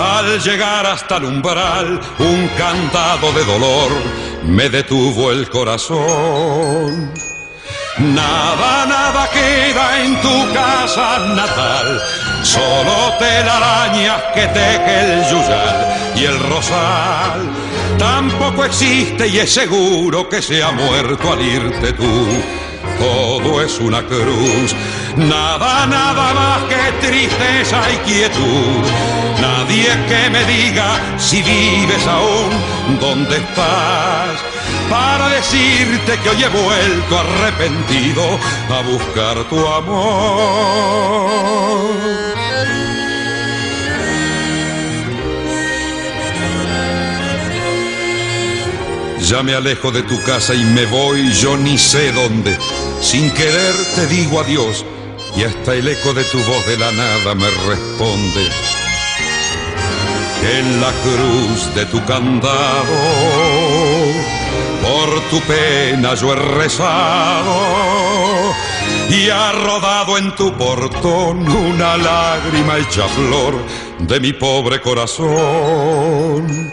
al llegar hasta el umbral, un cantado de dolor me detuvo el corazón. Nada, nada queda en tu casa natal, solo telarañas que teje el yuyal y el rosal. Tampoco existe y es seguro que se ha muerto al irte tú. Todo es una cruz Nada, nada más que tristeza y quietud. Nadie que me diga si vives aún, dónde estás. Para decirte que hoy he vuelto arrepentido a buscar tu amor. Ya me alejo de tu casa y me voy, yo ni sé dónde. Sin querer te digo adiós y hasta el eco de tu voz de la nada me responde en la cruz de tu candado por tu pena yo he rezado y ha rodado en tu portón una lágrima hecha flor de mi pobre corazón.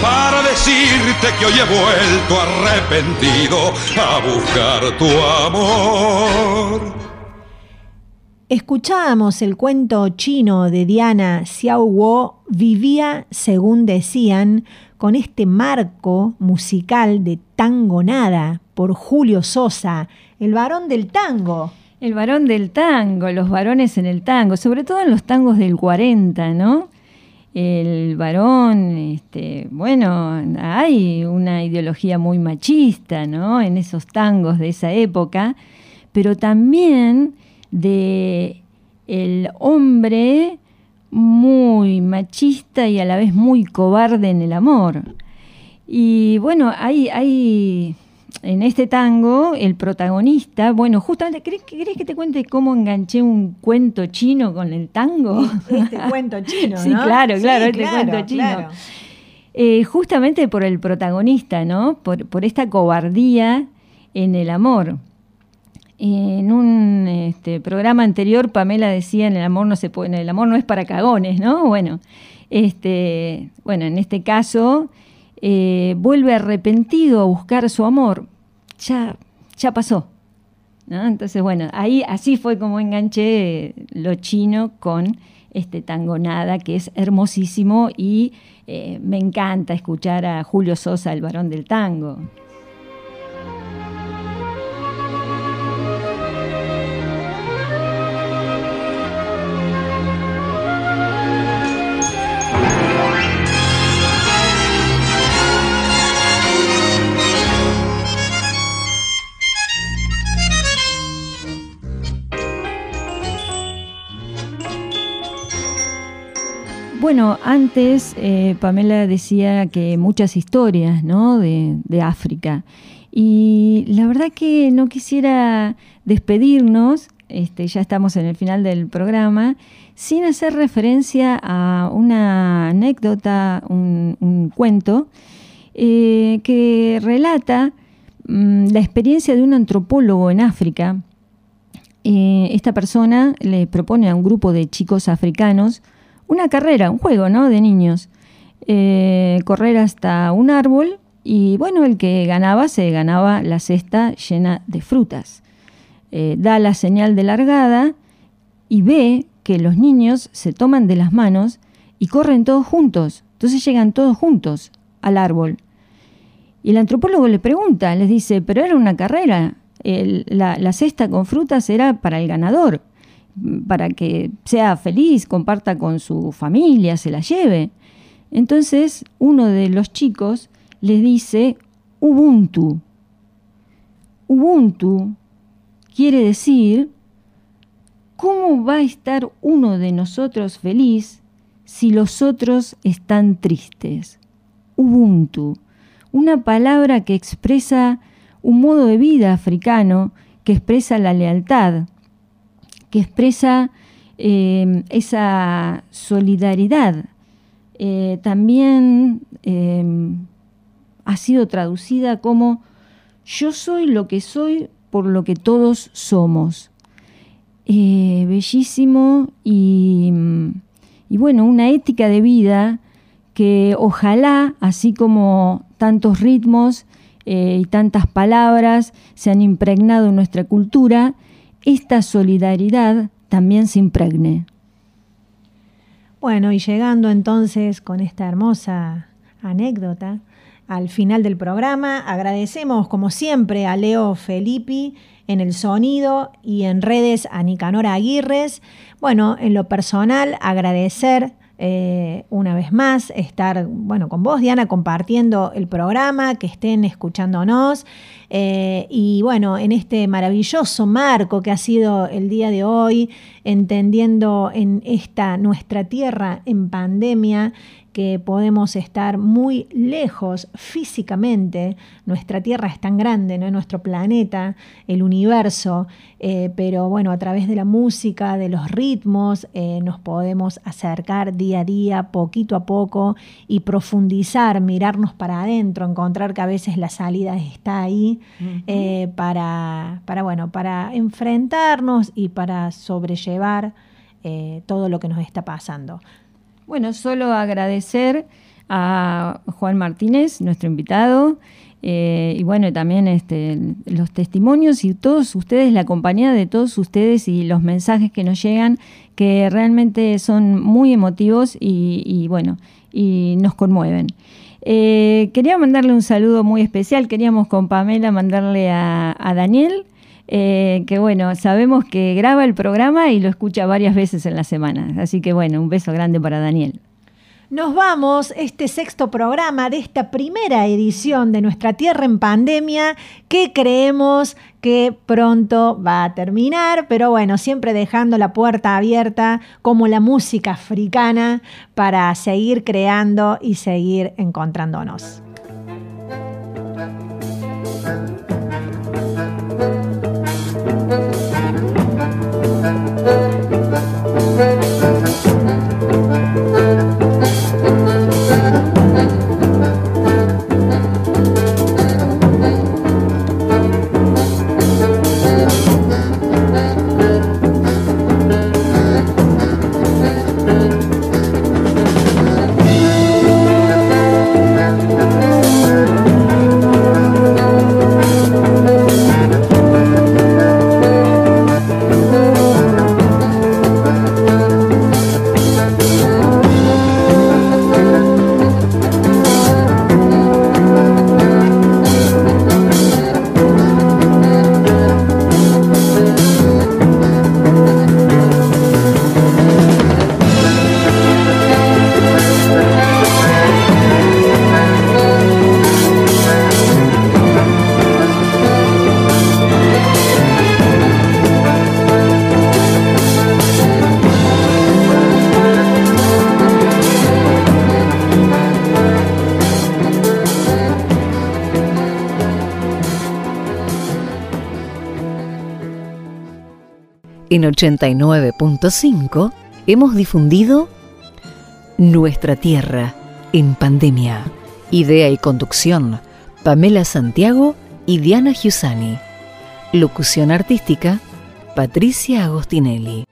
para decirte que hoy he vuelto arrepentido a buscar tu amor. Escuchábamos el cuento chino de Diana Xiao Vivía, según decían, con este marco musical de Tango Nada por Julio Sosa, el varón del tango. El varón del tango, los varones en el tango, sobre todo en los tangos del 40, ¿no? El varón, este, bueno, hay una ideología muy machista, ¿no? En esos tangos de esa época, pero también de el hombre muy machista y a la vez muy cobarde en el amor. Y bueno, hay, hay en este tango, el protagonista, bueno, justamente, ¿crees, que te cuente cómo enganché un cuento chino con el tango? Este cuento chino, Sí, claro, claro, este cuento chino. Eh, justamente por el protagonista, ¿no? Por, por, esta cobardía en el amor. En un este, programa anterior, Pamela decía, en el amor no se puede, el amor no es para cagones, ¿no? Bueno, este, bueno, en este caso eh, vuelve arrepentido a buscar su amor, ya, ya pasó. Entonces, bueno, ahí así fue como enganché lo chino con este tango nada, que es hermosísimo y eh, me encanta escuchar a Julio Sosa, el varón del tango. Bueno, antes eh, Pamela decía que muchas historias ¿no? de, África. Y la verdad que no quisiera despedirnos, este, ya estamos en el final del programa, sin hacer referencia a una anécdota, un, cuento, eh, que relata mm, la experiencia de un antropólogo en África. Eh, esta persona le propone a un grupo de chicos africanos una carrera, un juego, ¿no? De niños. Eh, correr hasta un árbol y bueno, el que ganaba se ganaba la cesta llena de frutas. Eh, da la señal de largada y ve que los niños se toman de las manos y corren todos juntos. Entonces llegan todos juntos al árbol. Y el antropólogo le pregunta, les dice, pero era una carrera, la cesta con frutas era para el ganador para que sea feliz, comparta con su familia, se la lleve. Entonces uno de los chicos le dice Ubuntu. Ubuntu quiere decir, ¿cómo va a estar uno de nosotros feliz si los otros están tristes? Ubuntu, una palabra que expresa un modo de vida africano, que expresa la lealtad, que expresa eh, esa solidaridad. Eh, también eh, ha sido traducida como yo soy lo que soy por lo que todos somos. bellísimo y, y bueno, una ética de vida que ojalá, así como tantos ritmos y tantas palabras se han impregnado en nuestra cultura, esta solidaridad también se impregne. Bueno, y llegando entonces con esta hermosa anécdota al final del programa, agradecemos como siempre a Leo Felippi en el sonido y en redes a Nicanora Aguirres. Bueno, en lo personal, agradecer eh, una vez más estar bueno, con vos, Diana, compartiendo el programa, que estén escuchándonos. Eh, y bueno, en este maravilloso marco que ha sido el día de hoy, entendiendo en esta nuestra tierra en pandemia que podemos estar muy lejos físicamente. Nuestra Tierra es tan grande, ¿no? nuestro planeta, el universo, eh, pero bueno, a través de la música, de los ritmos, eh, nos podemos acercar día a día, poquito a poco, y profundizar, mirarnos para adentro, encontrar que a veces la salida está ahí eh, para, para, bueno, para enfrentarnos y para sobrellevar todo lo que nos está pasando. Bueno, solo agradecer a Juan Martínez, nuestro invitado, eh, y bueno, también este, los testimonios y todos ustedes, la compañía de todos ustedes y los mensajes que nos llegan, que realmente son muy emotivos y, bueno, y nos conmueven. Eh, quería mandarle un saludo muy especial, queríamos con Pamela mandarle a, Daniel, eh, que bueno, sabemos que graba el programa y lo escucha varias veces en la semana. Así que bueno, un beso grande para Daniel. Nos vamos, este sexto programa de esta primera edición de Nuestra Tierra en Pandemia, que creemos que pronto va a terminar, pero bueno, siempre dejando la puerta abierta como la música africana para seguir creando y seguir encontrándonos. En 89.5 hemos difundido Nuestra Tierra en Pandemia. Idea y conducción, Pamela Santiago y Diana Giussani. Locución artística, Patricia Agostinelli.